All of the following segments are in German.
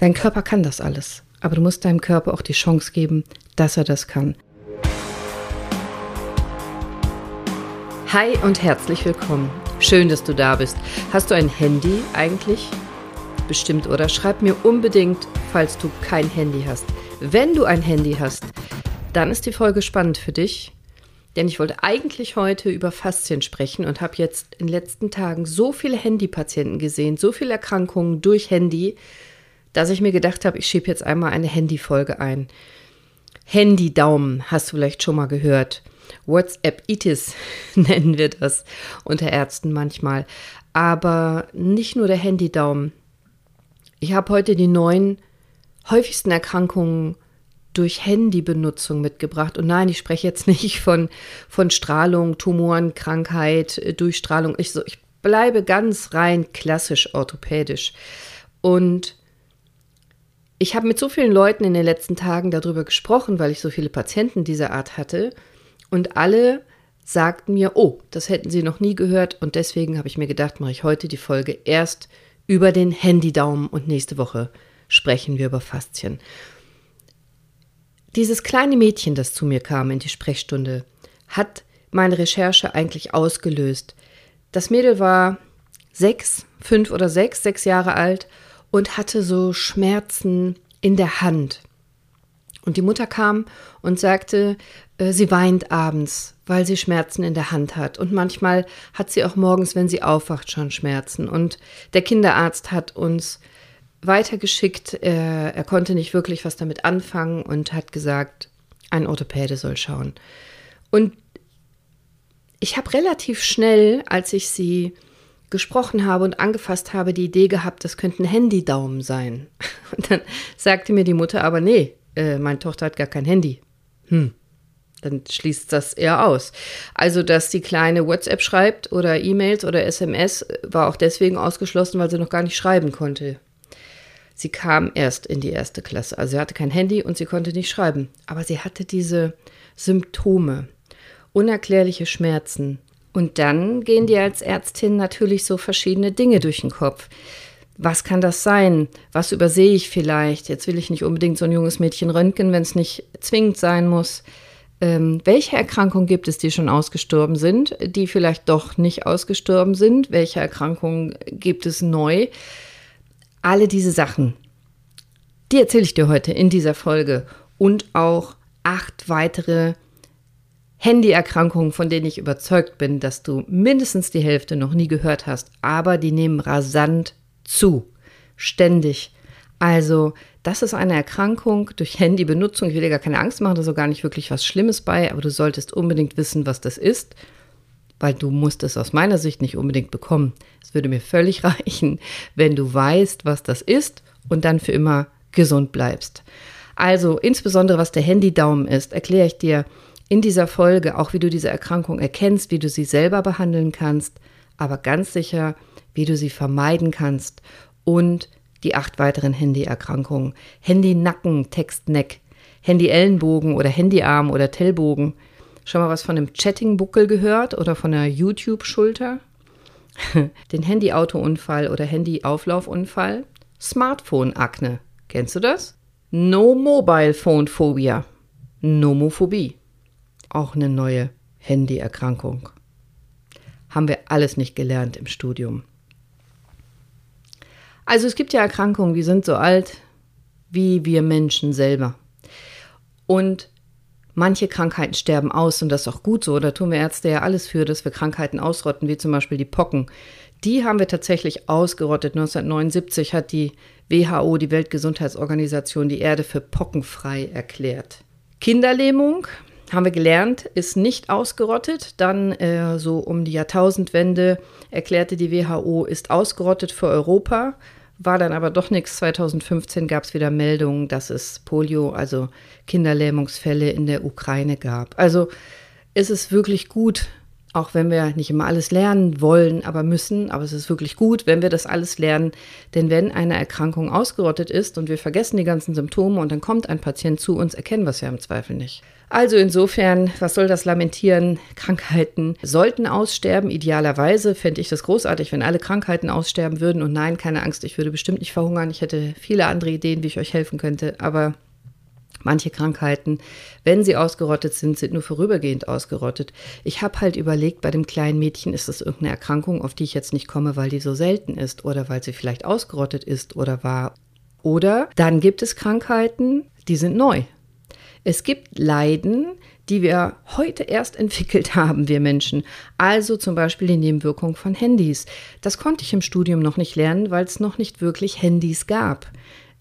Dein Körper kann das alles, aber du musst deinem Körper auch die Chance geben, dass er das kann. Hi und herzlich willkommen. Schön, dass du da bist. Hast du ein Handy eigentlich? Bestimmt, oder? Schreib mir unbedingt, falls du kein Handy hast. Wenn du ein Handy hast, dann ist die Folge spannend für dich. Denn ich wollte eigentlich heute über Faszien sprechen und habe jetzt in den letzten Tagen so viele Handypatienten gesehen, so viele Erkrankungen durch Handy, dass ich mir gedacht habe, ich schiebe jetzt einmal eine Handyfolge ein. Handy-Daumen hast du vielleicht schon mal gehört. WhatsApp-Itis nennen wir das unter Ärzten manchmal. Aber nicht nur der Handy-Daumen. Ich habe heute die neun häufigsten Erkrankungen durch Handybenutzung mitgebracht. Und nein, ich spreche jetzt nicht von, von Strahlung, Tumoren, Krankheit, Durchstrahlung. Ich, so, ich bleibe ganz rein klassisch orthopädisch. Und ich habe mit so vielen Leuten in den letzten Tagen darüber gesprochen, weil ich so viele Patienten dieser Art hatte. Und alle sagten mir, oh, das hätten sie noch nie gehört. Und deswegen habe ich mir gedacht, mache ich heute die Folge erst über den Handydaumen und nächste Woche sprechen wir über Faszien. Dieses kleine Mädchen, das zu mir kam in die Sprechstunde, hat meine Recherche eigentlich ausgelöst. Das Mädel war sechs, fünf oder sechs, sechs Jahre alt und hatte so Schmerzen in der Hand. Und die Mutter kam und sagte, äh, sie weint abends, weil sie Schmerzen in der Hand hat. Und manchmal hat sie auch morgens, wenn sie aufwacht, schon Schmerzen. Und der Kinderarzt hat uns weitergeschickt. Er, er konnte nicht wirklich was damit anfangen und hat gesagt, ein Orthopäde soll schauen. Und ich habe relativ schnell, als ich sie gesprochen habe und angefasst habe, die Idee gehabt, das könnte ein Handydaumen sein. Und dann sagte mir die Mutter aber, nee, äh, meine Tochter hat gar kein Handy. Hm, dann schließt das eher aus. Also, dass die Kleine WhatsApp schreibt oder E-Mails oder SMS, war auch deswegen ausgeschlossen, weil sie noch gar nicht schreiben konnte. Sie kam erst in die erste Klasse. Also, sie hatte kein Handy und sie konnte nicht schreiben. Aber sie hatte diese Symptome, unerklärliche Schmerzen, und dann gehen dir als Ärztin natürlich so verschiedene Dinge durch den Kopf. Was kann das sein? Was übersehe ich vielleicht? Jetzt will ich nicht unbedingt so ein junges Mädchen röntgen, wenn es nicht zwingend sein muss. Ähm, welche Erkrankungen gibt es, die schon ausgestorben sind, die vielleicht doch nicht ausgestorben sind? Welche Erkrankungen gibt es neu? Alle diese Sachen, die erzähle ich dir heute in dieser Folge und auch acht weitere Handyerkrankungen, von denen ich überzeugt bin, dass du mindestens die Hälfte noch nie gehört hast, aber die nehmen rasant zu. Ständig. Also, das ist eine Erkrankung durch Handybenutzung. Ich will dir gar keine Angst machen, da ist so gar nicht wirklich was Schlimmes bei, aber du solltest unbedingt wissen, was das ist, weil du musst es aus meiner Sicht nicht unbedingt bekommen. Es würde mir völlig reichen, wenn du weißt, was das ist und dann für immer gesund bleibst. Also, insbesondere was der Handydaumen ist, erkläre ich dir in dieser Folge auch, wie du diese Erkrankung erkennst, wie du sie selber behandeln kannst, aber ganz sicher, wie du sie vermeiden kannst und die acht weiteren Handyerkrankungen. Handy-Nacken, Text-Neck, Handy-Ellenbogen oder Handyarm oder Tellbogen. Schon mal was von einem Chatting-Buckel gehört oder von einer YouTube-Schulter? Den Handy-Autounfall oder Handy-Auflaufunfall? Smartphone-Akne. Kennst du das? No Mobile Phone Phobia. Nomophobie auch eine neue Handyerkrankung. Haben wir alles nicht gelernt im Studium. Also es gibt ja Erkrankungen, die sind so alt wie wir Menschen selber. Und manche Krankheiten sterben aus und das ist auch gut so. Da tun wir Ärzte ja alles für, dass wir Krankheiten ausrotten, wie zum Beispiel die Pocken. Die haben wir tatsächlich ausgerottet. 1979 hat die WHO, die Weltgesundheitsorganisation, die Erde für pockenfrei erklärt. Kinderlähmung haben wir gelernt, ist nicht ausgerottet. Dann äh, so um die Jahrtausendwende erklärte die WHO, ist ausgerottet für Europa. War dann aber doch nichts. 2015 gab es wieder Meldungen, dass es Polio, also Kinderlähmungsfälle in der Ukraine gab. Also ist es wirklich gut, auch wenn wir nicht immer alles lernen wollen, aber müssen. Aber es ist wirklich gut, wenn wir das alles lernen. Denn wenn eine Erkrankung ausgerottet ist und wir vergessen die ganzen Symptome und dann kommt ein Patient zu uns, erkennen wir es ja im Zweifel nicht. Also insofern, was soll das lamentieren? Krankheiten sollten aussterben. Idealerweise fände ich das großartig, wenn alle Krankheiten aussterben würden. Und nein, keine Angst, ich würde bestimmt nicht verhungern. Ich hätte viele andere Ideen, wie ich euch helfen könnte. Aber Manche Krankheiten, wenn sie ausgerottet sind, sind nur vorübergehend ausgerottet. Ich habe halt überlegt, bei dem kleinen Mädchen ist das irgendeine Erkrankung, auf die ich jetzt nicht komme, weil die so selten ist oder weil sie vielleicht ausgerottet ist oder war. Oder dann gibt es Krankheiten, die sind neu. Es gibt Leiden, die wir heute erst entwickelt haben, wir Menschen. Also zum Beispiel die Nebenwirkung von Handys. Das konnte ich im Studium noch nicht lernen, weil es noch nicht wirklich Handys gab.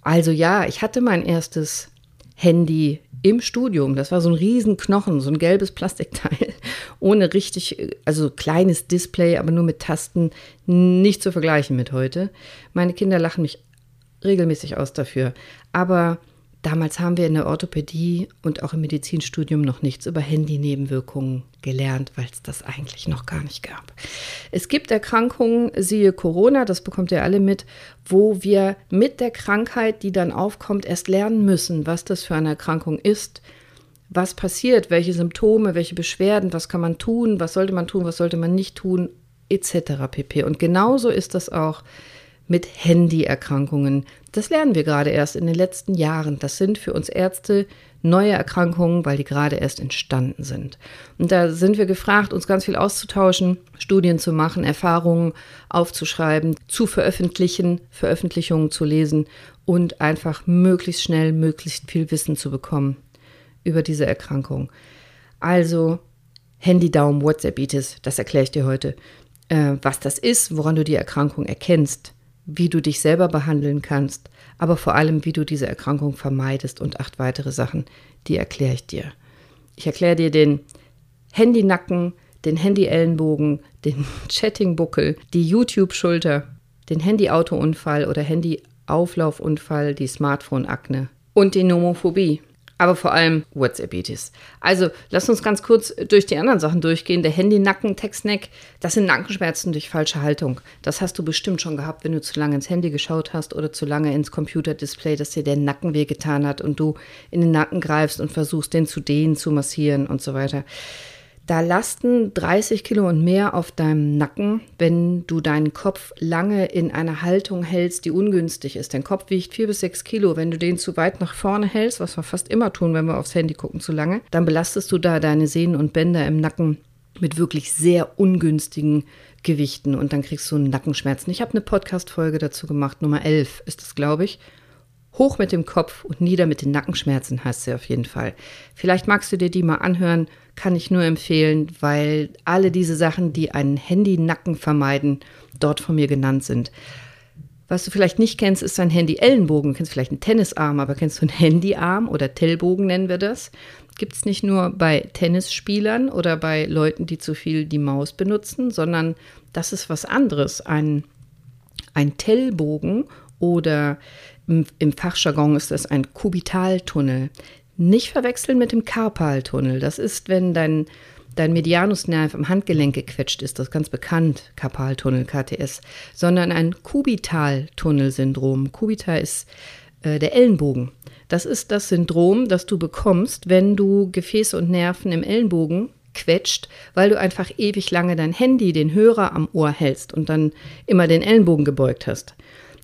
Also ja, ich hatte mein erstes Handy im Studium. Das war so ein Riesenknochen, so ein gelbes Plastikteil, ohne richtig, also kleines Display, aber nur mit Tasten, nicht zu vergleichen mit heute. Meine Kinder lachen mich regelmäßig aus dafür. Aber Damals haben wir in der Orthopädie und auch im Medizinstudium noch nichts über Handy-Nebenwirkungen gelernt, weil es das eigentlich noch gar nicht gab. Es gibt Erkrankungen, siehe Corona, das bekommt ihr alle mit, wo wir mit der Krankheit, die dann aufkommt, erst lernen müssen, was das für eine Erkrankung ist, was passiert, welche Symptome, welche Beschwerden, was kann man tun, was sollte man tun, was sollte man nicht tun, etc. pp. Und genauso ist das auch mit Handyerkrankungen. Das lernen wir gerade erst in den letzten Jahren. Das sind für uns Ärzte neue Erkrankungen, weil die gerade erst entstanden sind. Und da sind wir gefragt, uns ganz viel auszutauschen, Studien zu machen, Erfahrungen aufzuschreiben, zu veröffentlichen, Veröffentlichungen zu lesen und einfach möglichst schnell, möglichst viel Wissen zu bekommen über diese Erkrankung. Also Handy-Daumen, WhatsApp-Itis, das erkläre ich dir heute. Äh, was das ist, woran du die Erkrankung erkennst, wie du dich selber behandeln kannst, aber vor allem, wie du diese Erkrankung vermeidest und acht weitere Sachen, die erkläre ich dir. Ich erkläre dir den Handynacken, den Handy-Ellenbogen, den Chatting-Buckel, die YouTube-Schulter, den Handy-Autounfall oder Handy-Auflaufunfall, die Smartphone-Akne und die Nomophobie aber vor allem WhatsAppitis. Also lass uns ganz kurz durch die anderen Sachen durchgehen. Der Handy-Nacken, Textneck, das sind Nackenschmerzen durch falsche Haltung. Das hast du bestimmt schon gehabt, wenn du zu lange ins Handy geschaut hast oder zu lange ins Computerdisplay, dass dir der Nacken wehgetan hat und du in den Nacken greifst und versuchst, den zu dehnen, zu massieren und so weiter. Da lasten 30 Kilo und mehr auf deinem Nacken, wenn du deinen Kopf lange in einer Haltung hältst, die ungünstig ist. Dein Kopf wiegt 4 bis 6 Kilo. Wenn du den zu weit nach vorne hältst, was wir fast immer tun, wenn wir aufs Handy gucken zu lange, dann belastest du da deine Sehnen und Bänder im Nacken mit wirklich sehr ungünstigen Gewichten und dann kriegst du Nackenschmerzen. Ich habe eine Podcast-Folge dazu gemacht, Nummer 11 ist es, glaube ich. Hoch mit dem Kopf und nieder mit den Nackenschmerzen heißt sie auf jeden Fall. Vielleicht magst du dir die mal anhören kann ich nur empfehlen, weil alle diese Sachen, die einen Handy-Nacken vermeiden, dort von mir genannt sind. Was du vielleicht nicht kennst, ist ein Handy-Ellenbogen. Du kennst vielleicht einen Tennisarm, aber kennst du einen Handyarm oder Tellbogen nennen wir das? Gibt es nicht nur bei Tennisspielern oder bei Leuten, die zu viel die Maus benutzen, sondern das ist was anderes. Ein, ein Tellbogen oder im, Fachjargon ist das ein Kubitaltunnel. Nicht verwechseln mit dem Karpaltunnel. Das ist, wenn dein, dein Medianusnerv am Handgelenk gequetscht ist. Das ist ganz bekannt, Karpaltunnel, KTS. Sondern ein Kubitaltunnelsyndrom. Kubital ist äh, der Ellenbogen. Das ist das Syndrom, das du bekommst, wenn du Gefäße und Nerven im Ellenbogen quetscht, weil du einfach ewig lange dein Handy, den Hörer am Ohr hältst und dann immer den Ellenbogen gebeugt hast.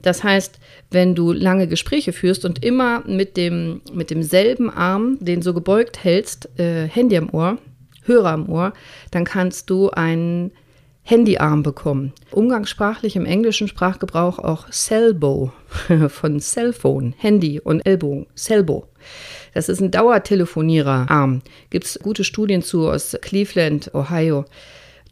Das heißt, wenn du lange Gespräche führst und immer mit, dem, mit demselben Arm, den so gebeugt hältst, äh, Handy am Ohr, Hörer am Ohr, dann kannst du einen Handyarm bekommen. Umgangssprachlich im englischen Sprachgebrauch auch Cellbo von Cellphone, Handy und Ellbogen, Cellbo. Das ist ein Dauertelefoniererarm. Gibt es gute Studien zu aus Cleveland, Ohio.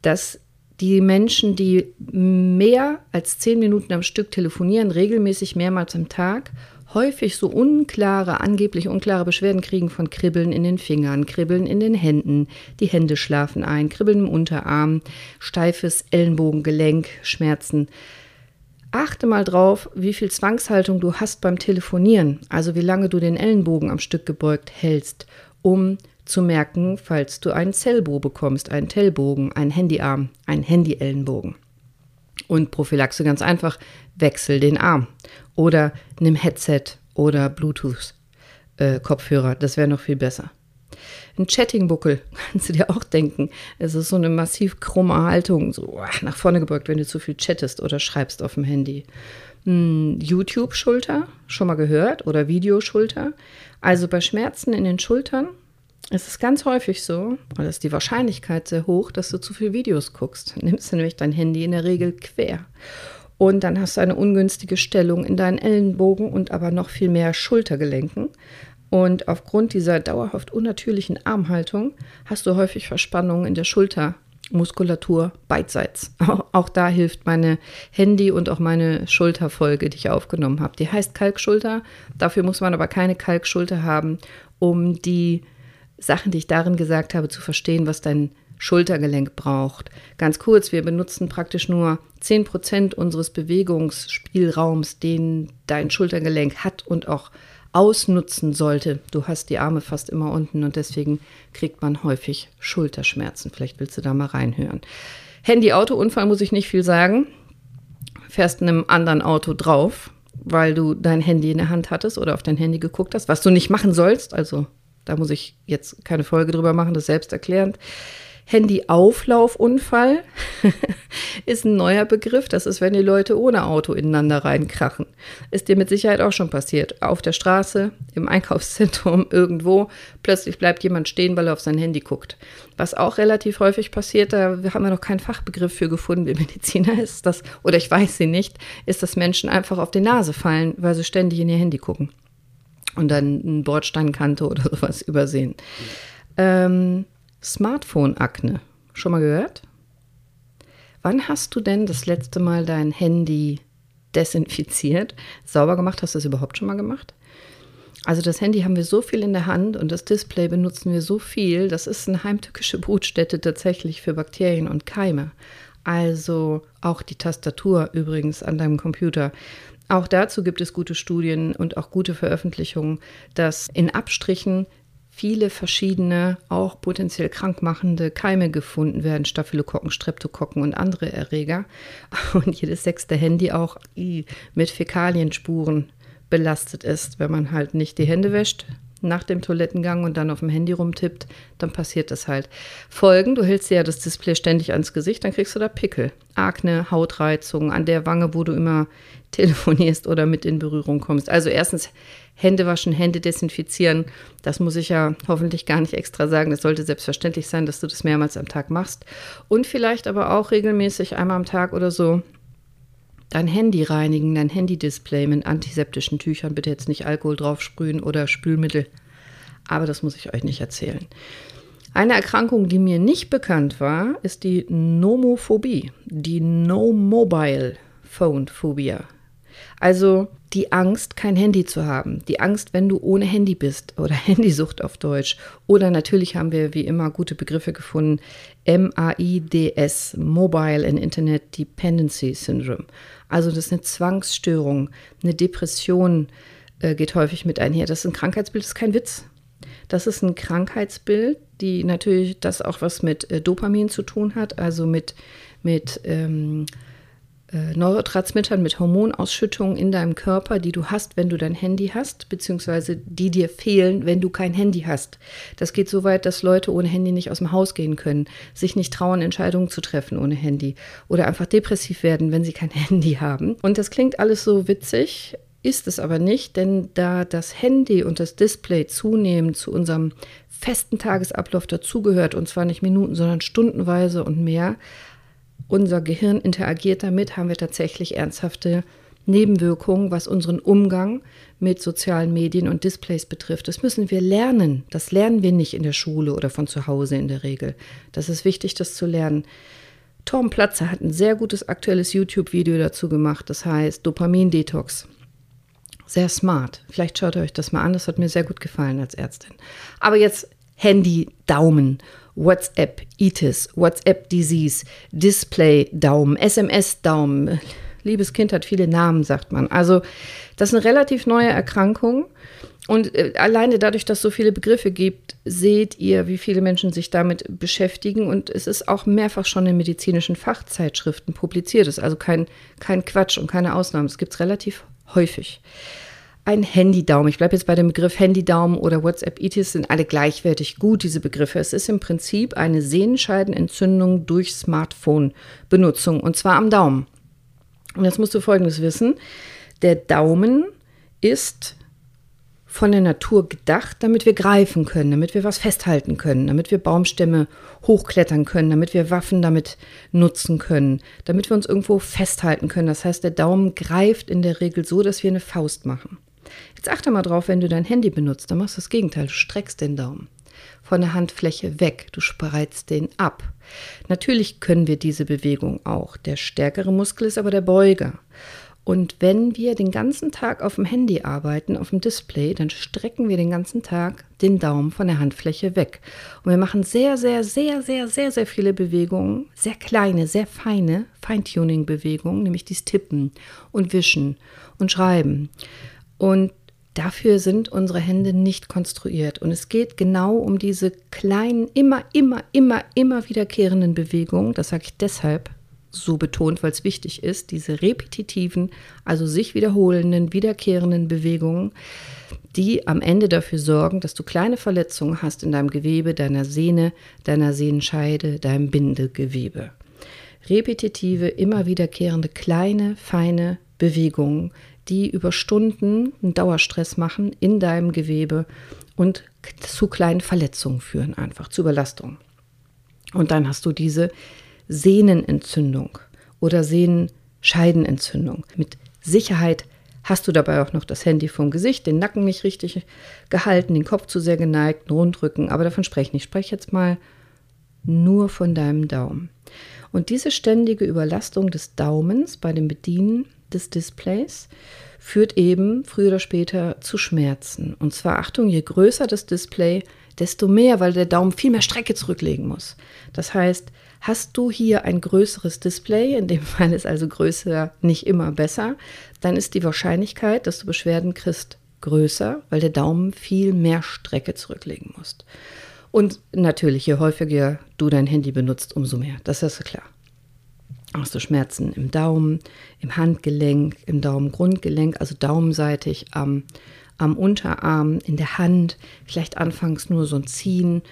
Das die Menschen, die mehr als zehn Minuten am Stück telefonieren, regelmäßig mehrmals am Tag, häufig so unklare, angeblich unklare Beschwerden kriegen von Kribbeln in den Fingern, Kribbeln in den Händen, die Hände schlafen ein, Kribbeln im Unterarm, steifes Ellenbogengelenk, Schmerzen. Achte mal drauf, wie viel Zwangshaltung du hast beim Telefonieren, also wie lange du den Ellenbogen am Stück gebeugt hältst, um zu merken, falls du einen Zellbo bekommst, einen Tellbogen, einen Handyarm, einen Handyellenbogen. Und Prophylaxe ganz einfach, wechsel den Arm oder nimm Headset oder Bluetooth-Kopfhörer, äh, das wäre noch viel besser. Ein Chattingbuckel, kannst du dir auch denken. Es ist so eine massiv krumme Haltung, so nach vorne gebeugt, wenn du zu viel chattest oder schreibst auf dem Handy. Hm, YouTube-Schulter, schon mal gehört, oder Videoschulter. Also bei Schmerzen in den Schultern ist es ganz häufig so, oder ist die Wahrscheinlichkeit sehr hoch, dass du zu viele Videos guckst. Nimmst du nämlich dein Handy in der Regel quer. Und dann hast du eine ungünstige Stellung in deinen Ellenbogen und aber noch viel mehr Schultergelenken. Und aufgrund dieser dauerhaft unnatürlichen Armhaltung hast du häufig Verspannungen in der Schultermuskulatur beidseits. Auch da hilft meine Handy und auch meine Schulterfolge, die ich aufgenommen habe. Die heißt Kalkschulter. Dafür muss man aber keine Kalkschulter haben, um die Sachen, die ich darin gesagt habe, zu verstehen, was dein Schultergelenk braucht. Ganz kurz, wir benutzen praktisch nur 10% unseres Bewegungsspielraums, den dein Schultergelenk hat und auch ausnutzen sollte. Du hast die Arme fast immer unten und deswegen kriegt man häufig Schulterschmerzen. Vielleicht willst du da mal reinhören. Handy-Auto-Unfall muss ich nicht viel sagen. Fährst in einem anderen Auto drauf, weil du dein Handy in der Hand hattest oder auf dein Handy geguckt hast, was du nicht machen sollst. Also da muss ich jetzt keine Folge drüber machen, das ist selbsterklärend. Handy-Auflaufunfall ist ein neuer Begriff. Das ist, wenn die Leute ohne Auto ineinander reinkrachen. Ist dir mit Sicherheit auch schon passiert. Auf der Straße, im Einkaufszentrum, irgendwo. Plötzlich bleibt jemand stehen, weil er auf sein Handy guckt. Was auch relativ häufig passiert, da haben wir noch keinen Fachbegriff für gefunden. Wir Mediziner ist das, oder ich weiß sie nicht, ist, dass Menschen einfach auf die Nase fallen, weil sie ständig in ihr Handy gucken. Und dann eine Bordsteinkante oder sowas übersehen. Ähm, Smartphone-Akne. Schon mal gehört? Wann hast du denn das letzte Mal dein Handy desinfiziert? Sauber gemacht? Hast du das überhaupt schon mal gemacht? Also das Handy haben wir so viel in der Hand und das Display benutzen wir so viel. Das ist eine heimtückische Brutstätte tatsächlich für Bakterien und Keime. Also auch die Tastatur übrigens an deinem Computer. Auch dazu gibt es gute Studien und auch gute Veröffentlichungen, dass in Abstrichen viele verschiedene, auch potenziell krankmachende Keime gefunden werden, Staphylokokken, Streptokokken und andere Erreger. Und jedes sechste Handy auch mit Fäkalienspuren belastet ist. Wenn man halt nicht die Hände wäscht nach dem Toilettengang und dann auf dem Handy rumtippt, dann passiert das halt. Folgen, du hältst dir ja das Display ständig ans Gesicht, dann kriegst du da Pickel, Akne, Hautreizung an der Wange, wo du immer telefonierst oder mit in Berührung kommst. Also erstens Hände waschen, Hände desinfizieren. Das muss ich ja hoffentlich gar nicht extra sagen. Das sollte selbstverständlich sein, dass du das mehrmals am Tag machst. Und vielleicht aber auch regelmäßig einmal am Tag oder so dein Handy reinigen, dein Handy-Display mit antiseptischen Tüchern. Bitte jetzt nicht Alkohol draufsprühen oder Spülmittel. Aber das muss ich euch nicht erzählen. Eine Erkrankung, die mir nicht bekannt war, ist die Nomophobie, die No Mobile Phone Phobia. Also die Angst, kein Handy zu haben, die Angst, wenn du ohne Handy bist oder Handysucht auf Deutsch. Oder natürlich haben wir wie immer gute Begriffe gefunden, MAIDS, Mobile and Internet Dependency Syndrome. Also das ist eine Zwangsstörung, eine Depression äh, geht häufig mit einher. Das ist ein Krankheitsbild, das ist kein Witz. Das ist ein Krankheitsbild, die natürlich das auch was mit äh, Dopamin zu tun hat, also mit, mit ähm, äh, Neurotransmittern, mit Hormonausschüttungen in deinem Körper, die du hast, wenn du dein Handy hast, beziehungsweise die dir fehlen, wenn du kein Handy hast. Das geht so weit, dass Leute ohne Handy nicht aus dem Haus gehen können, sich nicht trauen, Entscheidungen zu treffen ohne Handy oder einfach depressiv werden, wenn sie kein Handy haben. Und das klingt alles so witzig, ist es aber nicht, denn da das Handy und das Display zunehmend zu unserem festen Tagesablauf dazugehört, und zwar nicht Minuten, sondern stundenweise und mehr, unser Gehirn interagiert damit, haben wir tatsächlich ernsthafte Nebenwirkungen, was unseren Umgang mit sozialen Medien und Displays betrifft. Das müssen wir lernen. Das lernen wir nicht in der Schule oder von zu Hause in der Regel. Das ist wichtig, das zu lernen. Tom Platzer hat ein sehr gutes aktuelles YouTube-Video dazu gemacht, das heißt Dopamin-Detox. Sehr smart. Vielleicht schaut ihr euch das mal an, das hat mir sehr gut gefallen als Ärztin. Aber jetzt Handy, Daumen WhatsApp Itis, WhatsApp Disease, Display Daumen, SMS Daumen. Liebes Kind hat viele Namen, sagt man. Also das ist eine relativ neue Erkrankung. Und äh, alleine dadurch, dass es so viele Begriffe gibt, seht ihr, wie viele Menschen sich damit beschäftigen. Und es ist auch mehrfach schon in medizinischen Fachzeitschriften publiziert. Es ist also kein, kein Quatsch und keine Ausnahme. Es gibt es relativ häufig. Ein Handydaumen. Ich bleibe jetzt bei dem Begriff Handydaumen oder WhatsApp-Itis sind alle gleichwertig gut, diese Begriffe. Es ist im Prinzip eine Sehenscheidenentzündung durch Smartphone-Benutzung und zwar am Daumen. Und jetzt musst du Folgendes wissen. Der Daumen ist von der Natur gedacht, damit wir greifen können, damit wir was festhalten können, damit wir Baumstämme hochklettern können, damit wir Waffen damit nutzen können, damit wir uns irgendwo festhalten können. Das heißt, der Daumen greift in der Regel so, dass wir eine Faust machen. Jetzt achte mal drauf, wenn du dein Handy benutzt, dann machst du das Gegenteil, du streckst den Daumen von der Handfläche weg, du spreizt den ab. Natürlich können wir diese Bewegung auch. Der stärkere Muskel ist aber der Beuger. Und wenn wir den ganzen Tag auf dem Handy arbeiten, auf dem Display, dann strecken wir den ganzen Tag den Daumen von der Handfläche weg. Und wir machen sehr, sehr, sehr, sehr, sehr, sehr viele Bewegungen, sehr kleine, sehr feine Feintuning-Bewegungen, nämlich dies Tippen und Wischen und Schreiben. Und dafür sind unsere Hände nicht konstruiert. Und es geht genau um diese kleinen, immer, immer, immer, immer wiederkehrenden Bewegungen. Das sage ich deshalb, so betont, weil es wichtig ist, diese repetitiven, also sich wiederholenden, wiederkehrenden Bewegungen, die am Ende dafür sorgen, dass du kleine Verletzungen hast in deinem Gewebe, deiner Sehne, deiner Sehnenscheide, deinem Bindegewebe. Repetitive, immer wiederkehrende, kleine, feine Bewegungen, die über Stunden einen Dauerstress machen in deinem Gewebe und zu kleinen Verletzungen führen, einfach zu Überlastung. Und dann hast du diese Sehnenentzündung oder Sehnenscheidenentzündung. Mit Sicherheit hast du dabei auch noch das Handy vom Gesicht, den Nacken nicht richtig gehalten, den Kopf zu sehr geneigt, einen Rundrücken, aber davon spreche ich nicht. Ich spreche jetzt mal nur von deinem Daumen. Und diese ständige Überlastung des Daumens bei dem Bedienen des Displays führt eben früher oder später zu Schmerzen. Und zwar, Achtung, je größer das Display, desto mehr, weil der Daumen viel mehr Strecke zurücklegen muss. Das heißt, Hast du hier ein größeres Display, in dem Fall ist also größer nicht immer besser, dann ist die Wahrscheinlichkeit, dass du Beschwerden kriegst, größer, weil der Daumen viel mehr Strecke zurücklegen muss. Und natürlich, je häufiger du dein Handy benutzt, umso mehr. Das ist klar. Hast du Schmerzen im Daumen, im Handgelenk, im Daumengrundgelenk, also daumenseitig am, am Unterarm, in der Hand, vielleicht anfangs nur so ein Ziehen,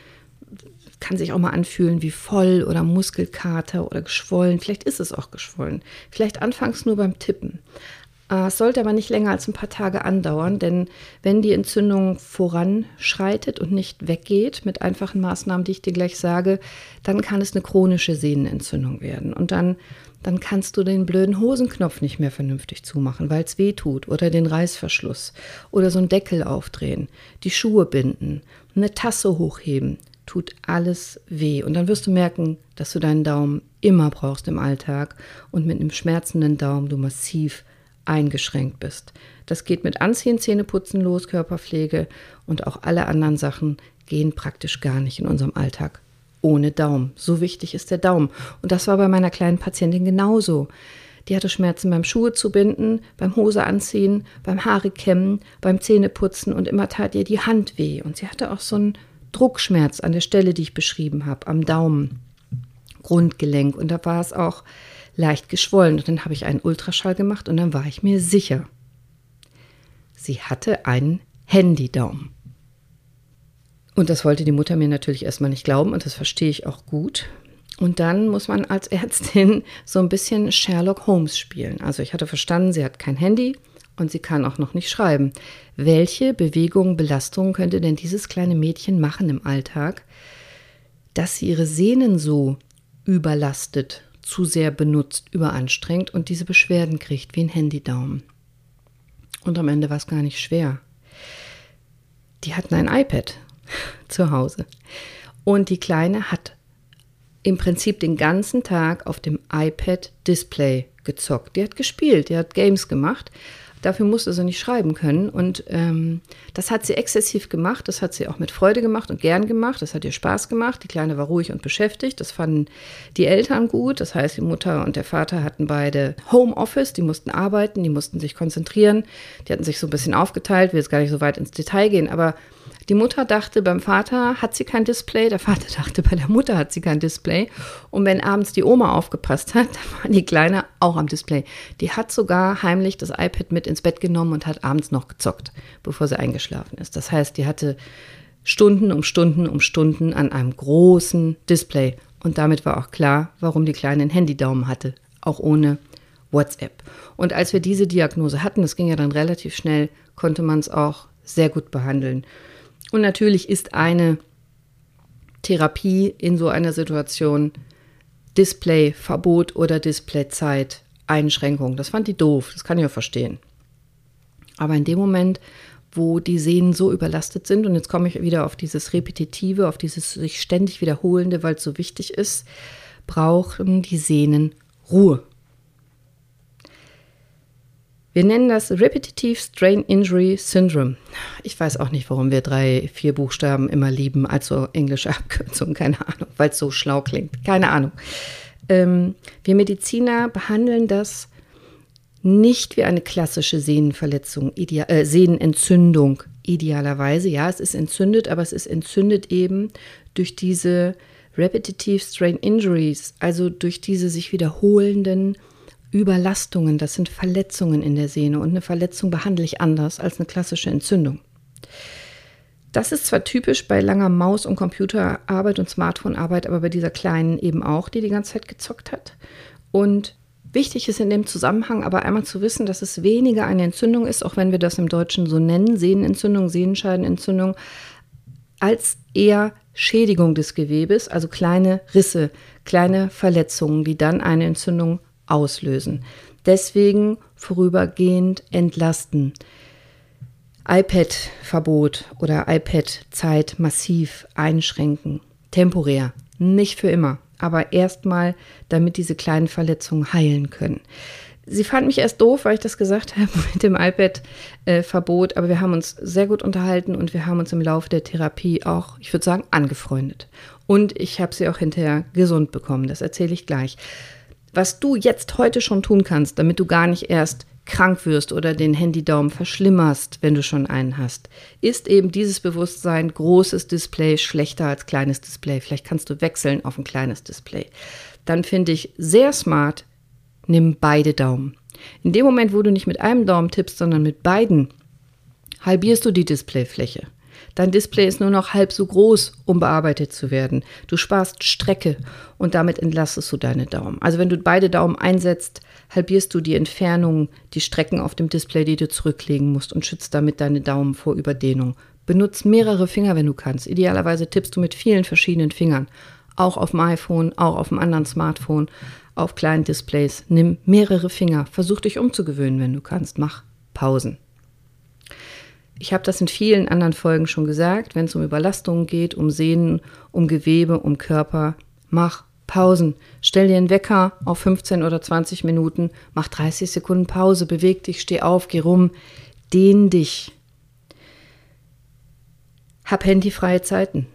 kann sich auch mal anfühlen wie voll oder Muskelkater oder geschwollen. Vielleicht ist es auch geschwollen. Vielleicht anfangs nur beim Tippen. Äh, es sollte aber nicht länger als ein paar Tage andauern, denn wenn die Entzündung voranschreitet und nicht weggeht mit einfachen Maßnahmen, die ich dir gleich sage, dann kann es eine chronische Sehnenentzündung werden. Und dann, dann kannst du den blöden Hosenknopf nicht mehr vernünftig zumachen, weil es weh tut oder den Reißverschluss oder so einen Deckel aufdrehen, die Schuhe binden, eine Tasse hochheben tut alles weh. Und dann wirst du merken, dass du deinen Daumen immer brauchst im Alltag und mit einem schmerzenden Daumen du massiv eingeschränkt bist. Das geht mit Anziehen, Zähneputzen los, Körperpflege und auch alle anderen Sachen gehen praktisch gar nicht in unserem Alltag ohne Daumen. So wichtig ist der Daumen. Und das war bei meiner kleinen Patientin genauso. Die hatte Schmerzen beim Schuhe zu binden, beim Hose anziehen, beim Haare kämmen, beim Zähneputzen und immer tat ihr die Hand weh. Und sie hatte auch so ein Druckschmerz an der Stelle, die ich beschrieben habe, am Daumen, Grundgelenk. Und da war es auch leicht geschwollen. Und dann habe ich einen Ultraschall gemacht und dann war ich mir sicher. Sie hatte einen Handydaumen. Und das wollte die Mutter mir natürlich erstmal nicht glauben und das verstehe ich auch gut. Und dann muss man als Ärztin so ein bisschen Sherlock Holmes spielen. Also ich hatte verstanden, sie hat kein Handy, und sie kann auch noch nicht schreiben. Welche Bewegungen, Belastungen könnte denn dieses kleine Mädchen machen im Alltag, dass sie ihre Sehnen so überlastet, zu sehr benutzt, überanstrengt und diese Beschwerden kriegt wie ein Handydaumen? Und am Ende war es gar nicht schwer. Die hatten ein iPad zu Hause. Und die Kleine hat im Prinzip den ganzen Tag auf dem iPad Display gezockt. Die hat gespielt, die hat Games gemacht Dafür musste sie nicht schreiben können. Und ähm, das hat sie exzessiv gemacht. Das hat sie auch mit Freude gemacht und gern gemacht. Das hat ihr Spaß gemacht. Die Kleine war ruhig und beschäftigt. Das fanden die Eltern gut. Das heißt, die Mutter und der Vater hatten beide Homeoffice. Die mussten arbeiten, die mussten sich konzentrieren. Die hatten sich so ein bisschen aufgeteilt. Ich will jetzt gar nicht so weit ins Detail gehen, aber die Mutter dachte, beim Vater hat sie kein Display, der Vater dachte, bei der Mutter hat sie kein Display. Und wenn abends die Oma aufgepasst hat, dann war die Kleine auch am Display. Die hat sogar heimlich das iPad mit ins Bett genommen und hat abends noch gezockt, bevor sie eingeschlafen ist. Das heißt, die hatte Stunden um Stunden um Stunden an einem großen Display. Und damit war auch klar, warum die Kleine einen Handydaumen hatte, auch ohne WhatsApp. Und als wir diese Diagnose hatten, das ging ja dann relativ schnell, konnte man es auch sehr gut behandeln. Und natürlich ist eine Therapie in so einer Situation Displayverbot oder Displayzeit Einschränkung. Das fand die doof, das kann ich ja verstehen. Aber in dem Moment, wo die Sehnen so überlastet sind, und jetzt komme ich wieder auf dieses Repetitive, auf dieses sich ständig wiederholende, weil es so wichtig ist, brauchen die Sehnen Ruhe. Wir nennen das Repetitive Strain Injury Syndrome. Ich weiß auch nicht, warum wir drei, vier Buchstaben immer lieben, also englische Abkürzungen, keine Ahnung, weil es so schlau klingt, keine Ahnung. Ähm, wir Mediziner behandeln das nicht wie eine klassische Sehnenverletzung, idea äh, Sehnenentzündung idealerweise. Ja, es ist entzündet, aber es ist entzündet eben durch diese Repetitive Strain Injuries, also durch diese sich wiederholenden Überlastungen, das sind Verletzungen in der Sehne und eine Verletzung behandle ich anders als eine klassische Entzündung. Das ist zwar typisch bei langer Maus- und Computerarbeit und Smartphonearbeit, aber bei dieser kleinen eben auch, die die ganze Zeit gezockt hat. Und wichtig ist in dem Zusammenhang aber einmal zu wissen, dass es weniger eine Entzündung ist, auch wenn wir das im Deutschen so nennen, Sehnenentzündung, Sehenscheidenentzündung, als eher Schädigung des Gewebes, also kleine Risse, kleine Verletzungen, die dann eine Entzündung auslösen. Deswegen vorübergehend entlasten. iPad-Verbot oder iPad-Zeit massiv einschränken. Temporär, nicht für immer, aber erstmal, damit diese kleinen Verletzungen heilen können. Sie fand mich erst doof, weil ich das gesagt habe mit dem iPad-Verbot, aber wir haben uns sehr gut unterhalten und wir haben uns im Laufe der Therapie auch, ich würde sagen, angefreundet. Und ich habe sie auch hinterher gesund bekommen, das erzähle ich gleich was du jetzt heute schon tun kannst, damit du gar nicht erst krank wirst oder den Handydaumen verschlimmerst, wenn du schon einen hast, ist eben dieses Bewusstsein, großes Display schlechter als kleines Display. Vielleicht kannst du wechseln auf ein kleines Display. Dann finde ich sehr smart, nimm beide Daumen. In dem Moment, wo du nicht mit einem Daumen tippst, sondern mit beiden, halbierst du die Displayfläche. Dein Display ist nur noch halb so groß, um bearbeitet zu werden. Du sparst Strecke und damit entlastest du deine Daumen. Also wenn du beide Daumen einsetzt, halbierst du die Entfernung, die Strecken auf dem Display, die du zurücklegen musst und schützt damit deine Daumen vor Überdehnung. Benutz mehrere Finger, wenn du kannst. Idealerweise tippst du mit vielen verschiedenen Fingern. Auch auf dem iPhone, auch auf dem anderen Smartphone, auf kleinen Displays. Nimm mehrere Finger. Versuch dich umzugewöhnen, wenn du kannst. Mach Pausen. Ich habe das in vielen anderen Folgen schon gesagt, wenn es um Überlastungen geht, um Sehnen, um Gewebe, um Körper, mach Pausen. Stell dir einen Wecker auf 15 oder 20 Minuten, mach 30 Sekunden Pause, beweg dich, steh auf, geh rum, dehn dich. Hab handyfreie Zeiten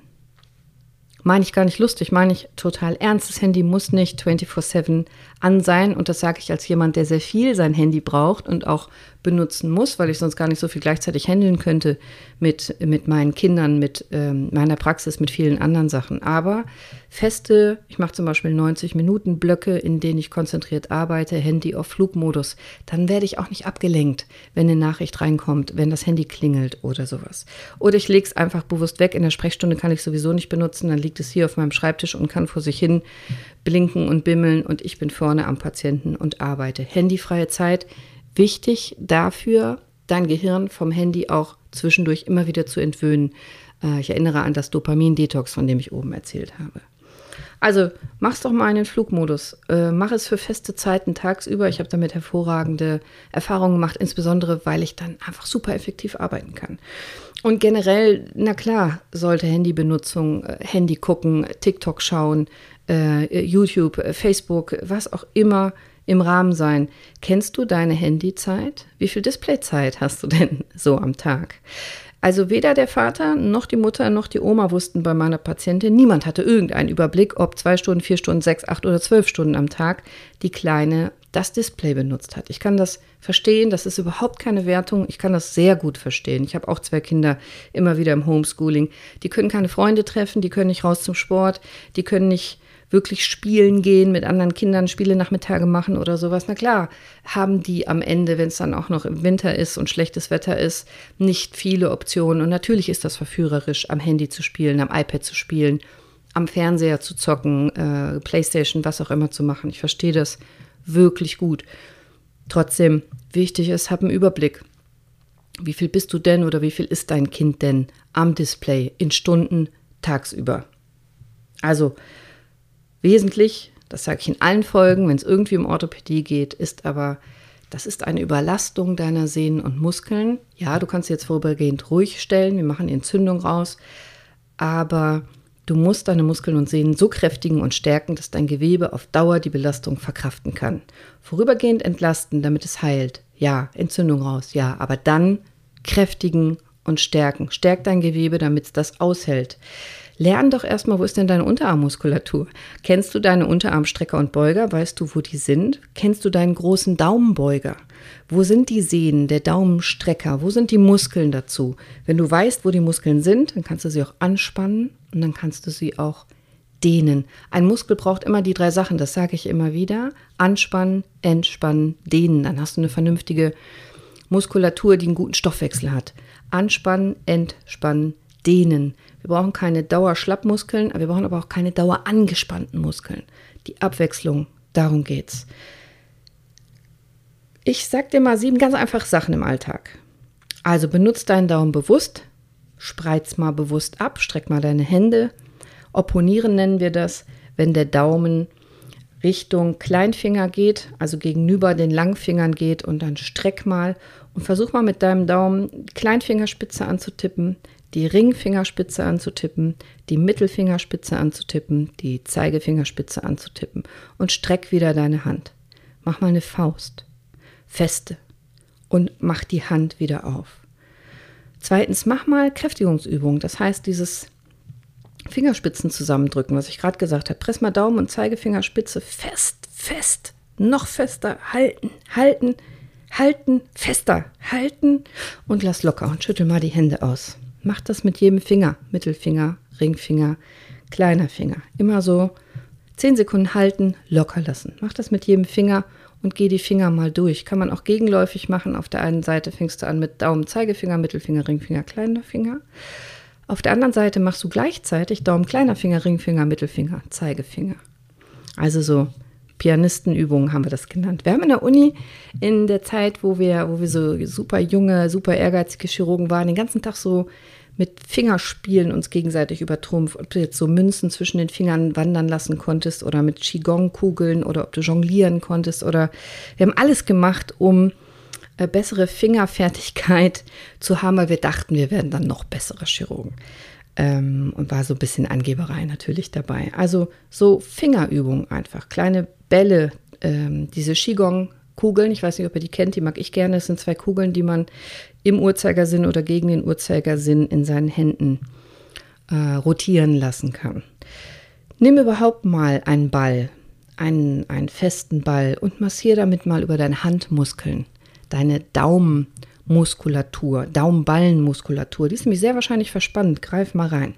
meine ich gar nicht lustig, meine ich total ernst. Das Handy muss nicht 24/7 an sein und das sage ich als jemand, der sehr viel sein Handy braucht und auch benutzen muss, weil ich sonst gar nicht so viel gleichzeitig handeln könnte mit, mit meinen Kindern, mit ähm, meiner Praxis, mit vielen anderen Sachen. Aber feste, ich mache zum Beispiel 90 Minuten Blöcke, in denen ich konzentriert arbeite, Handy auf Flugmodus, dann werde ich auch nicht abgelenkt, wenn eine Nachricht reinkommt, wenn das Handy klingelt oder sowas. Oder ich lege es einfach bewusst weg. In der Sprechstunde kann ich sowieso nicht benutzen, dann liegt es hier auf meinem Schreibtisch und kann vor sich hin blinken und bimmeln und ich bin vorne am Patienten und arbeite. Handyfreie Zeit, wichtig dafür, dein Gehirn vom Handy auch zwischendurch immer wieder zu entwöhnen. Äh, ich erinnere an das Dopamin-Detox, von dem ich oben erzählt habe. Also mach's doch mal in den Flugmodus. Äh, mach es für feste Zeiten tagsüber. Ich habe damit hervorragende Erfahrungen gemacht, insbesondere weil ich dann einfach super effektiv arbeiten kann. Und generell, na klar, sollte Handybenutzung, äh, Handy gucken, TikTok schauen, äh, YouTube, äh, Facebook, was auch immer im Rahmen sein. Kennst du deine Handyzeit? Wie viel Displayzeit hast du denn so am Tag? Also weder der Vater noch die Mutter noch die Oma wussten bei meiner Patientin, niemand hatte irgendeinen Überblick, ob zwei Stunden, vier Stunden, sechs, acht oder zwölf Stunden am Tag die Kleine das Display benutzt hat. Ich kann das verstehen, das ist überhaupt keine Wertung. Ich kann das sehr gut verstehen. Ich habe auch zwei Kinder immer wieder im Homeschooling. Die können keine Freunde treffen, die können nicht raus zum Sport, die können nicht wirklich spielen gehen, mit anderen Kindern Spiele Nachmittage machen oder sowas. Na klar, haben die am Ende, wenn es dann auch noch im Winter ist und schlechtes Wetter ist, nicht viele Optionen. Und natürlich ist das verführerisch, am Handy zu spielen, am iPad zu spielen, am Fernseher zu zocken, äh, Playstation, was auch immer zu machen. Ich verstehe das wirklich gut. Trotzdem, wichtig ist, hab einen Überblick. Wie viel bist du denn oder wie viel ist dein Kind denn am Display in Stunden tagsüber? Also, Wesentlich, das sage ich in allen Folgen, wenn es irgendwie um Orthopädie geht, ist aber, das ist eine Überlastung deiner Sehnen und Muskeln. Ja, du kannst jetzt vorübergehend ruhig stellen, wir machen Entzündung raus, aber du musst deine Muskeln und Sehnen so kräftigen und stärken, dass dein Gewebe auf Dauer die Belastung verkraften kann. Vorübergehend entlasten, damit es heilt. Ja, Entzündung raus, ja, aber dann kräftigen und stärken. Stärk dein Gewebe, damit es das aushält. Lern doch erstmal, wo ist denn deine Unterarmmuskulatur? Kennst du deine Unterarmstrecker und Beuger? Weißt du, wo die sind? Kennst du deinen großen Daumenbeuger? Wo sind die Sehnen, der Daumenstrecker? Wo sind die Muskeln dazu? Wenn du weißt, wo die Muskeln sind, dann kannst du sie auch anspannen und dann kannst du sie auch dehnen. Ein Muskel braucht immer die drei Sachen, das sage ich immer wieder. Anspannen, entspannen, dehnen. Dann hast du eine vernünftige Muskulatur, die einen guten Stoffwechsel hat. Anspannen, entspannen, dehnen. Wir brauchen keine Dauerschlappmuskeln, wir brauchen aber auch keine dauerangespannten Muskeln. Die Abwechslung, darum geht's. Ich sag dir mal sieben ganz einfache Sachen im Alltag. Also benutzt deinen Daumen bewusst, spreiz mal bewusst ab, streck mal deine Hände. Opponieren nennen wir das, wenn der Daumen Richtung Kleinfinger geht, also gegenüber den Langfingern geht und dann streck mal und versuch mal mit deinem Daumen Kleinfingerspitze anzutippen, die Ringfingerspitze anzutippen, die Mittelfingerspitze anzutippen, die Zeigefingerspitze anzutippen und streck wieder deine Hand. Mach mal eine Faust, feste und mach die Hand wieder auf. Zweitens, mach mal Kräftigungsübungen, das heißt dieses Fingerspitzen zusammendrücken, was ich gerade gesagt habe. Press mal Daumen und Zeigefingerspitze fest, fest, noch fester, halten, halten, halten, fester, halten und lass locker und schüttel mal die Hände aus. Mach das mit jedem Finger. Mittelfinger, Ringfinger, kleiner Finger. Immer so 10 Sekunden halten, locker lassen. Mach das mit jedem Finger und geh die Finger mal durch. Kann man auch gegenläufig machen. Auf der einen Seite fängst du an mit Daumen, Zeigefinger, Mittelfinger, Ringfinger, kleiner Finger. Auf der anderen Seite machst du gleichzeitig Daumen, kleiner Finger, Ringfinger, Mittelfinger, Zeigefinger. Also so Pianistenübungen haben wir das genannt. Wir haben in der Uni in der Zeit, wo wir, wo wir so super junge, super ehrgeizige Chirurgen waren, den ganzen Tag so mit Fingerspielen uns gegenseitig übertrumpft, ob du jetzt so Münzen zwischen den Fingern wandern lassen konntest oder mit Qigong-Kugeln oder ob du jonglieren konntest oder wir haben alles gemacht, um äh, bessere Fingerfertigkeit zu haben, weil wir dachten, wir werden dann noch bessere Chirurgen. Ähm, und war so ein bisschen Angeberei natürlich dabei. Also so Fingerübungen einfach, kleine Bälle, ähm, diese Qigong Kugeln. Ich weiß nicht, ob ihr die kennt, die mag ich gerne. Das sind zwei Kugeln, die man im Uhrzeigersinn oder gegen den Uhrzeigersinn in seinen Händen äh, rotieren lassen kann. Nimm überhaupt mal einen Ball, einen, einen festen Ball und massiere damit mal über deine Handmuskeln, deine Daumenmuskulatur, Daumenballenmuskulatur. Die ist nämlich sehr wahrscheinlich verspannt. Greif mal rein.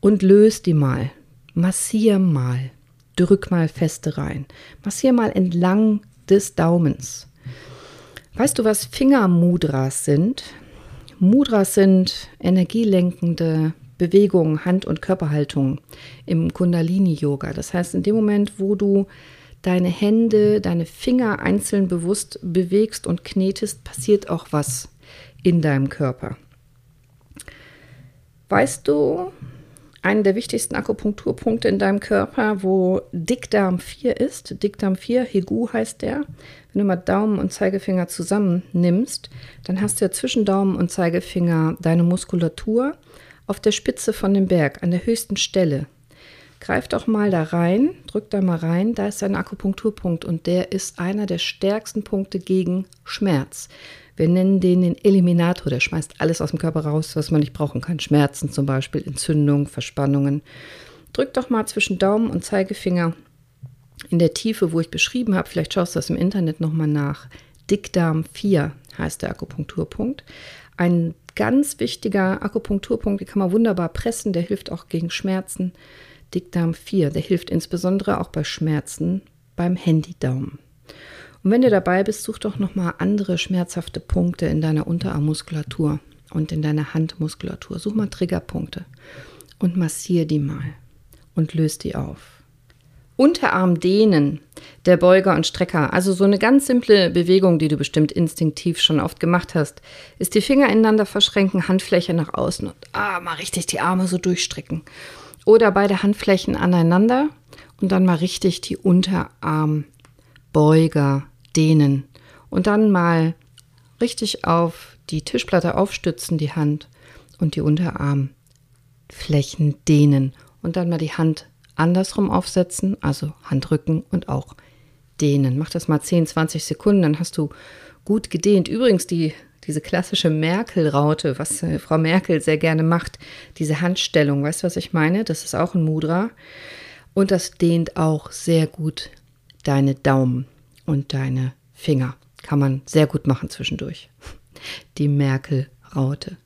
Und löse die mal. Massier mal. Drück mal feste rein. Massier mal entlang des Daumens. Weißt du, was Fingermudras sind? Mudras sind energielenkende Bewegungen, Hand- und Körperhaltung im Kundalini-Yoga. Das heißt, in dem Moment, wo du deine Hände, deine Finger einzeln bewusst bewegst und knetest, passiert auch was in deinem Körper. Weißt du, einen der wichtigsten Akupunkturpunkte in deinem Körper, wo Dickdarm 4 ist. Dickdarm 4, Hegu heißt der. Wenn du mal Daumen und Zeigefinger zusammen nimmst, dann hast du ja zwischen Daumen und Zeigefinger deine Muskulatur auf der Spitze von dem Berg, an der höchsten Stelle. greif doch mal da rein, drück da mal rein, da ist ein Akupunkturpunkt und der ist einer der stärksten Punkte gegen Schmerz. Wir nennen den den Eliminator, der schmeißt alles aus dem Körper raus, was man nicht brauchen kann. Schmerzen zum Beispiel, Entzündung, Verspannungen. Drück doch mal zwischen Daumen und Zeigefinger in der Tiefe, wo ich beschrieben habe, vielleicht schaust du das im Internet nochmal nach. Dickdarm 4 heißt der Akupunkturpunkt. Ein ganz wichtiger Akupunkturpunkt, den kann man wunderbar pressen, der hilft auch gegen Schmerzen. Dickdarm 4, der hilft insbesondere auch bei Schmerzen beim Handydaumen. Und wenn du dabei bist, such doch nochmal andere schmerzhafte Punkte in deiner Unterarmmuskulatur und in deiner Handmuskulatur. Such mal Triggerpunkte und massier die mal und löst die auf. Unterarm dehnen, der Beuger und Strecker, also so eine ganz simple Bewegung, die du bestimmt instinktiv schon oft gemacht hast, ist die Finger ineinander verschränken, Handfläche nach außen und ah, mal richtig die Arme so durchstrecken. Oder beide Handflächen aneinander und dann mal richtig die Unterarmbeuger dehnen und dann mal richtig auf die Tischplatte aufstützen, die Hand und die Unterarmflächen dehnen und dann mal die Hand andersrum aufsetzen, also Handrücken und auch dehnen. Mach das mal 10, 20 Sekunden, dann hast du gut gedehnt. Übrigens, die, diese klassische Merkel-Raute, was äh, Frau Merkel sehr gerne macht, diese Handstellung, weißt du, was ich meine? Das ist auch ein Mudra. Und das dehnt auch sehr gut deine Daumen und deine Finger. Kann man sehr gut machen zwischendurch. Die Merkel-Raute.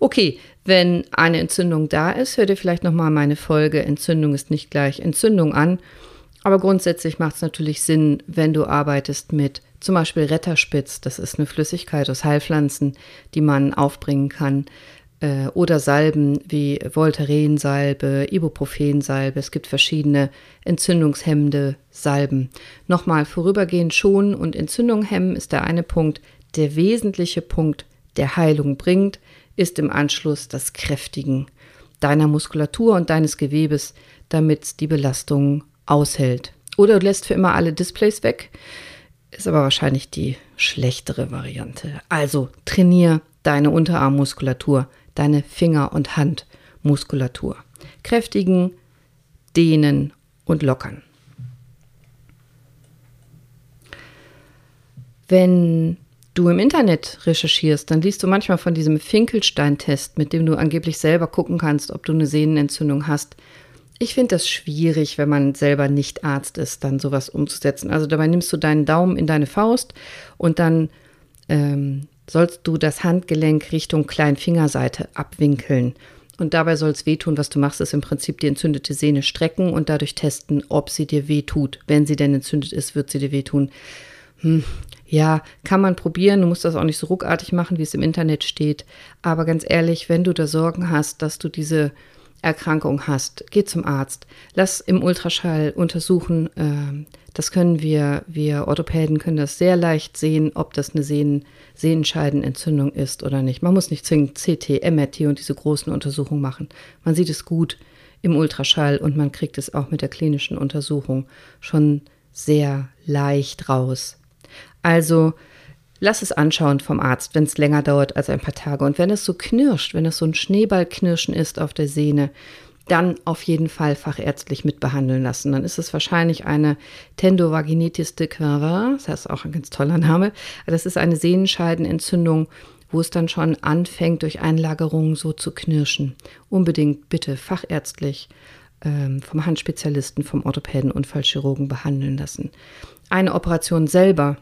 Okay, wenn eine Entzündung da ist, hör dir vielleicht nochmal meine Folge Entzündung ist nicht gleich Entzündung an. Aber grundsätzlich macht es natürlich Sinn, wenn du arbeitest mit zum Beispiel Retterspitz, das ist eine Flüssigkeit aus Heilpflanzen, die man aufbringen kann, äh, oder Salben wie Voltaren-Salbe, Ibuprofen-Salbe. Es gibt verschiedene entzündungshemmende Salben. Nochmal vorübergehend schonen und Entzündung hemmen ist der eine Punkt. Der wesentliche Punkt, der Heilung bringt, ist im Anschluss das Kräftigen deiner Muskulatur und deines Gewebes, damit die Belastung aushält. Oder du lässt für immer alle Displays weg, ist aber wahrscheinlich die schlechtere Variante. Also trainier deine Unterarmmuskulatur, deine Finger- und Handmuskulatur. Kräftigen, dehnen und lockern. Wenn du im Internet recherchierst, dann liest du manchmal von diesem Finkelstein-Test, mit dem du angeblich selber gucken kannst, ob du eine Sehnenentzündung hast. Ich finde das schwierig, wenn man selber nicht Arzt ist, dann sowas umzusetzen. Also dabei nimmst du deinen Daumen in deine Faust und dann ähm, sollst du das Handgelenk Richtung Kleinfingerseite abwinkeln. Und dabei soll es wehtun. Was du machst, ist im Prinzip die entzündete Sehne strecken und dadurch testen, ob sie dir wehtut. Wenn sie denn entzündet ist, wird sie dir wehtun. Hm, ja, kann man probieren. Du musst das auch nicht so ruckartig machen, wie es im Internet steht. Aber ganz ehrlich, wenn du da Sorgen hast, dass du diese Erkrankung hast, geh zum Arzt. Lass im Ultraschall untersuchen. Ähm, das können wir, wir Orthopäden können das sehr leicht sehen, ob das eine Sehnen, Sehenscheidenentzündung ist oder nicht. Man muss nicht zwingend CT, MRT und diese großen Untersuchungen machen. Man sieht es gut im Ultraschall und man kriegt es auch mit der klinischen Untersuchung schon sehr leicht raus. Also lass es anschauen vom Arzt, wenn es länger dauert als ein paar Tage. Und wenn es so knirscht, wenn es so ein Schneeballknirschen ist auf der Sehne, dann auf jeden Fall fachärztlich mitbehandeln lassen. Dann ist es wahrscheinlich eine Tendovaginitis de Quinvin, das heißt auch ein ganz toller Name. Das ist eine Sehnenscheidenentzündung, wo es dann schon anfängt, durch Einlagerungen so zu knirschen. Unbedingt bitte fachärztlich ähm, vom Handspezialisten, vom Orthopäden, Unfallchirurgen behandeln lassen. Eine Operation selber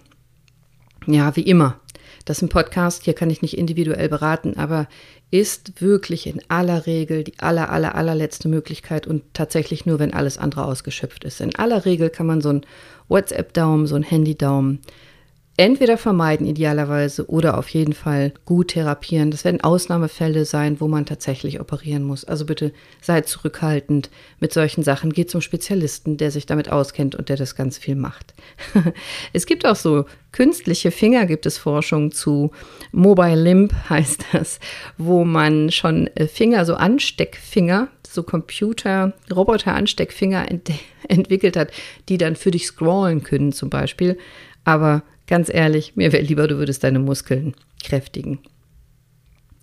ja, wie immer. Das ist ein Podcast, hier kann ich nicht individuell beraten, aber ist wirklich in aller Regel die aller, aller, allerletzte Möglichkeit und tatsächlich nur, wenn alles andere ausgeschöpft ist. In aller Regel kann man so einen WhatsApp-Daumen, so einen Handy-Daumen entweder vermeiden idealerweise oder auf jeden Fall gut therapieren. Das werden Ausnahmefälle sein, wo man tatsächlich operieren muss. Also bitte seid zurückhaltend mit solchen Sachen. Geht zum Spezialisten, der sich damit auskennt und der das ganz viel macht. es gibt auch so künstliche Finger, gibt es Forschung zu. Mobile Limb heißt das, wo man schon äh, Finger, so Ansteckfinger, so Computer, Roboter-Ansteckfinger ent entwickelt hat, die dann für dich scrollen können zum Beispiel. Aber Ganz ehrlich, mir wäre lieber, du würdest deine Muskeln kräftigen.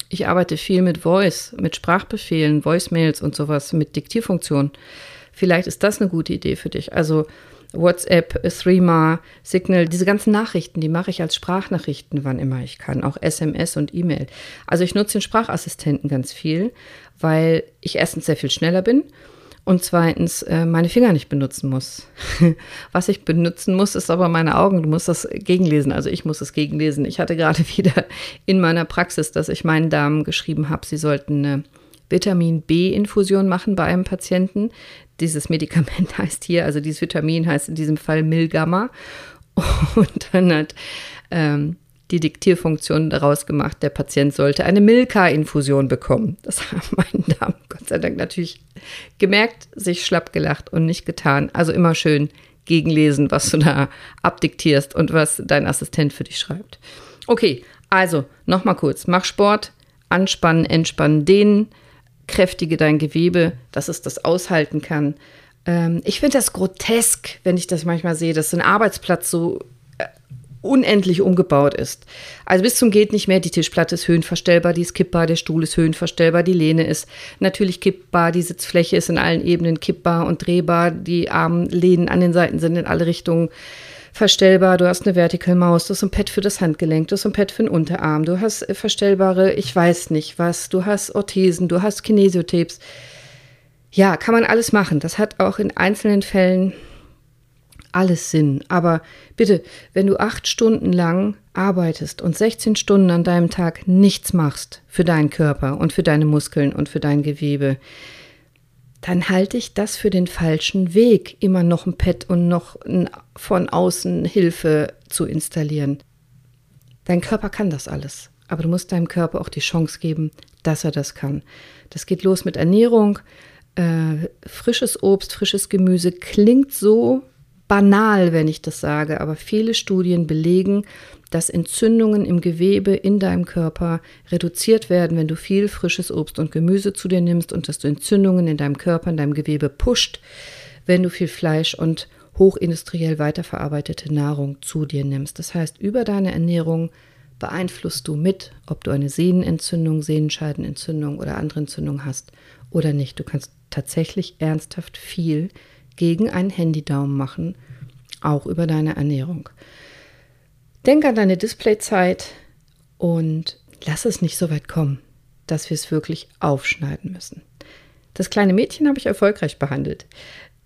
Ich arbeite viel mit Voice, mit Sprachbefehlen, Voicemails und sowas, mit Diktierfunktion. Vielleicht ist das eine gute Idee für dich. Also WhatsApp, Threema, Signal, diese ganzen Nachrichten, die mache ich als Sprachnachrichten, wann immer ich kann, auch SMS und E-Mail. Also ich nutze den Sprachassistenten ganz viel, weil ich erstens sehr viel schneller bin und zweitens äh, meine Finger nicht benutzen muss. Was ich benutzen muss, ist aber meine Augen. Du musst das gegenlesen. Also ich muss es gegenlesen. Ich hatte gerade wieder in meiner Praxis, dass ich meinen Damen geschrieben habe, sie sollten eine Vitamin B-Infusion machen bei einem Patienten. Dieses Medikament heißt hier, also dieses Vitamin heißt in diesem Fall Milgamma. Und dann hat ähm, die Diktierfunktion daraus gemacht, der Patient sollte eine Milka-Infusion bekommen. Das haben meine Damen Gott sei Dank natürlich gemerkt, sich schlapp gelacht und nicht getan. Also immer schön gegenlesen, was du da abdiktierst und was dein Assistent für dich schreibt. Okay, also nochmal kurz. Mach Sport, anspannen, entspannen, dehnen, kräftige dein Gewebe, dass es das aushalten kann. Ähm, ich finde das grotesk, wenn ich das manchmal sehe, dass ein Arbeitsplatz so unendlich umgebaut ist. Also bis zum geht nicht mehr, die Tischplatte ist höhenverstellbar, die ist kippbar, der Stuhl ist höhenverstellbar, die Lehne ist natürlich kippbar, die Sitzfläche ist in allen Ebenen kippbar und drehbar, die Armlehnen an den Seiten sind in alle Richtungen verstellbar, du hast eine Vertical Maus, du hast ein Pad für das Handgelenk, du hast ein Pad für den Unterarm, du hast verstellbare, ich weiß nicht was, du hast Orthesen, du hast Kinesiotapes. Ja, kann man alles machen. Das hat auch in einzelnen Fällen alles Sinn. Aber bitte, wenn du acht Stunden lang arbeitest und 16 Stunden an deinem Tag nichts machst für deinen Körper und für deine Muskeln und für dein Gewebe, dann halte ich das für den falschen Weg, immer noch ein Pad und noch von außen Hilfe zu installieren. Dein Körper kann das alles, aber du musst deinem Körper auch die Chance geben, dass er das kann. Das geht los mit Ernährung. Äh, frisches Obst, frisches Gemüse klingt so banal, wenn ich das sage, aber viele Studien belegen, dass Entzündungen im Gewebe in deinem Körper reduziert werden, wenn du viel frisches Obst und Gemüse zu dir nimmst und dass du Entzündungen in deinem Körper, in deinem Gewebe pusht, wenn du viel Fleisch und hochindustriell weiterverarbeitete Nahrung zu dir nimmst. Das heißt, über deine Ernährung beeinflusst du mit, ob du eine Sehnenentzündung, Sehnenscheidenentzündung oder andere Entzündung hast oder nicht. Du kannst tatsächlich ernsthaft viel gegen einen Handydaumen machen, auch über deine Ernährung. Denk an deine Displayzeit und lass es nicht so weit kommen, dass wir es wirklich aufschneiden müssen. Das kleine Mädchen habe ich erfolgreich behandelt.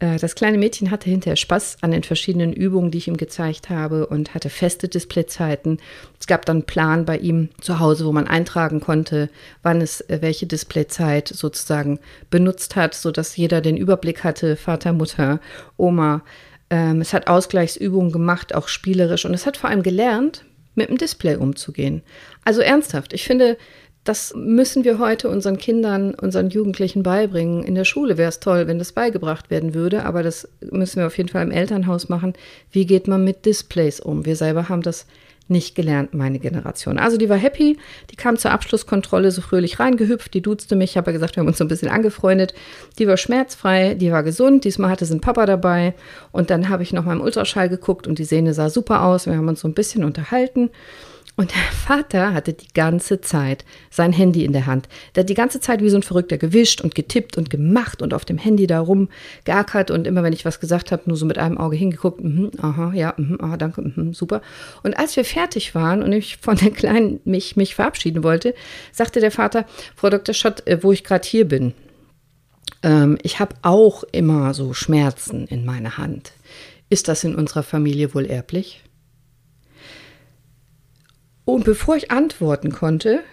Äh, das kleine Mädchen hatte hinterher Spaß an den verschiedenen Übungen, die ich ihm gezeigt habe und hatte feste Displayzeiten. Es gab dann einen Plan bei ihm zu Hause, wo man eintragen konnte, wann es äh, welche Displayzeit sozusagen benutzt hat, sodass jeder den Überblick hatte, Vater, Mutter, Oma. Ähm, es hat Ausgleichsübungen gemacht, auch spielerisch und es hat vor allem gelernt, mit dem Display umzugehen. Also ernsthaft, ich finde, das müssen wir heute unseren Kindern, unseren Jugendlichen beibringen. In der Schule wäre es toll, wenn das beigebracht werden würde, aber das müssen wir auf jeden Fall im Elternhaus machen. Wie geht man mit Displays um? Wir selber haben das nicht gelernt, meine Generation. Also die war happy, die kam zur Abschlusskontrolle so fröhlich reingehüpft, die duzte mich, ich habe ja gesagt, wir haben uns so ein bisschen angefreundet. Die war schmerzfrei, die war gesund, diesmal hatte sie einen Papa dabei und dann habe ich noch mal im Ultraschall geguckt und die Sehne sah super aus, wir haben uns so ein bisschen unterhalten und der Vater hatte die ganze Zeit sein Handy in der Hand. Der hat die ganze Zeit wie so ein Verrückter gewischt und getippt und gemacht und auf dem Handy da rumgeackert und immer wenn ich was gesagt habe, nur so mit einem Auge hingeguckt, mhm, aha, ja, mhm, aha, danke, mhm, super. Und als wir fertig waren und ich von der Kleinen mich, mich verabschieden wollte, sagte der Vater, Frau Dr. Schott, äh, wo ich gerade hier bin, ähm, ich habe auch immer so Schmerzen in meiner Hand. Ist das in unserer Familie wohl erblich? Und bevor ich antworten konnte,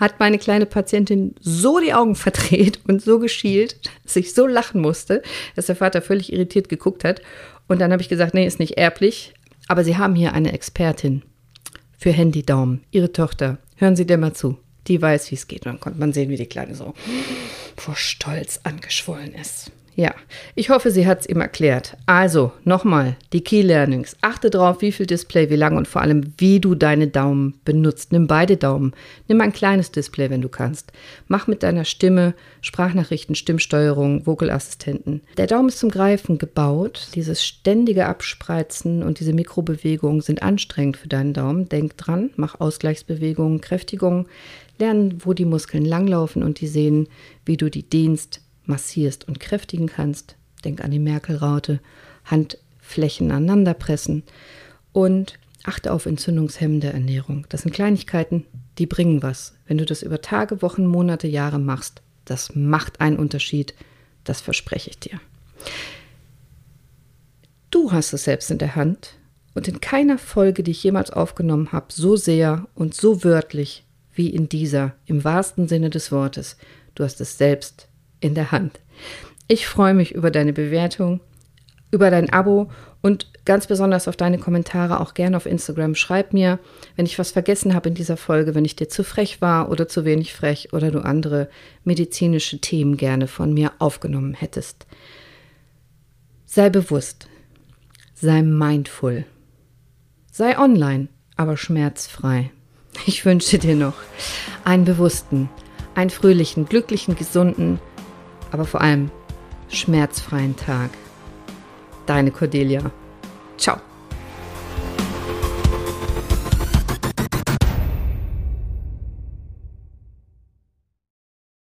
hat meine kleine Patientin so die Augen verdreht und so geschielt, dass ich so lachen musste, dass der Vater völlig irritiert geguckt hat. Und dann habe ich gesagt, nee, ist nicht erblich, aber Sie haben hier eine Expertin für Handydaumen, Ihre Tochter. Hören Sie der mal zu. Die weiß, wie es geht. Und dann konnte man sehen, wie die Kleine so vor Stolz angeschwollen ist. Ja, ich hoffe, sie hat es ihm erklärt. Also, nochmal, die Key Learnings. Achte darauf, wie viel Display, wie lang und vor allem, wie du deine Daumen benutzt. Nimm beide Daumen. Nimm ein kleines Display, wenn du kannst. Mach mit deiner Stimme Sprachnachrichten, Stimmsteuerung, Vocalassistenten. Der Daumen ist zum Greifen gebaut. Dieses ständige Abspreizen und diese Mikrobewegungen sind anstrengend für deinen Daumen. Denk dran, mach Ausgleichsbewegungen, Kräftigungen. Lernen, wo die Muskeln langlaufen und die sehen, wie du die dehnst massierst und kräftigen kannst. Denk an die Merkel-Raute. Handflächen aneinander pressen. Und achte auf entzündungshemmende Ernährung. Das sind Kleinigkeiten, die bringen was. Wenn du das über Tage, Wochen, Monate, Jahre machst, das macht einen Unterschied. Das verspreche ich dir. Du hast es selbst in der Hand und in keiner Folge, die ich jemals aufgenommen habe, so sehr und so wörtlich wie in dieser, im wahrsten Sinne des Wortes. Du hast es selbst in der Hand. Ich freue mich über deine Bewertung, über dein Abo und ganz besonders auf deine Kommentare auch gerne auf Instagram. Schreib mir, wenn ich was vergessen habe in dieser Folge, wenn ich dir zu frech war oder zu wenig frech oder du andere medizinische Themen gerne von mir aufgenommen hättest. Sei bewusst, sei mindful, sei online, aber schmerzfrei. Ich wünsche dir noch einen bewussten, einen fröhlichen, glücklichen, gesunden, aber vor allem schmerzfreien Tag. Deine Cordelia. Ciao.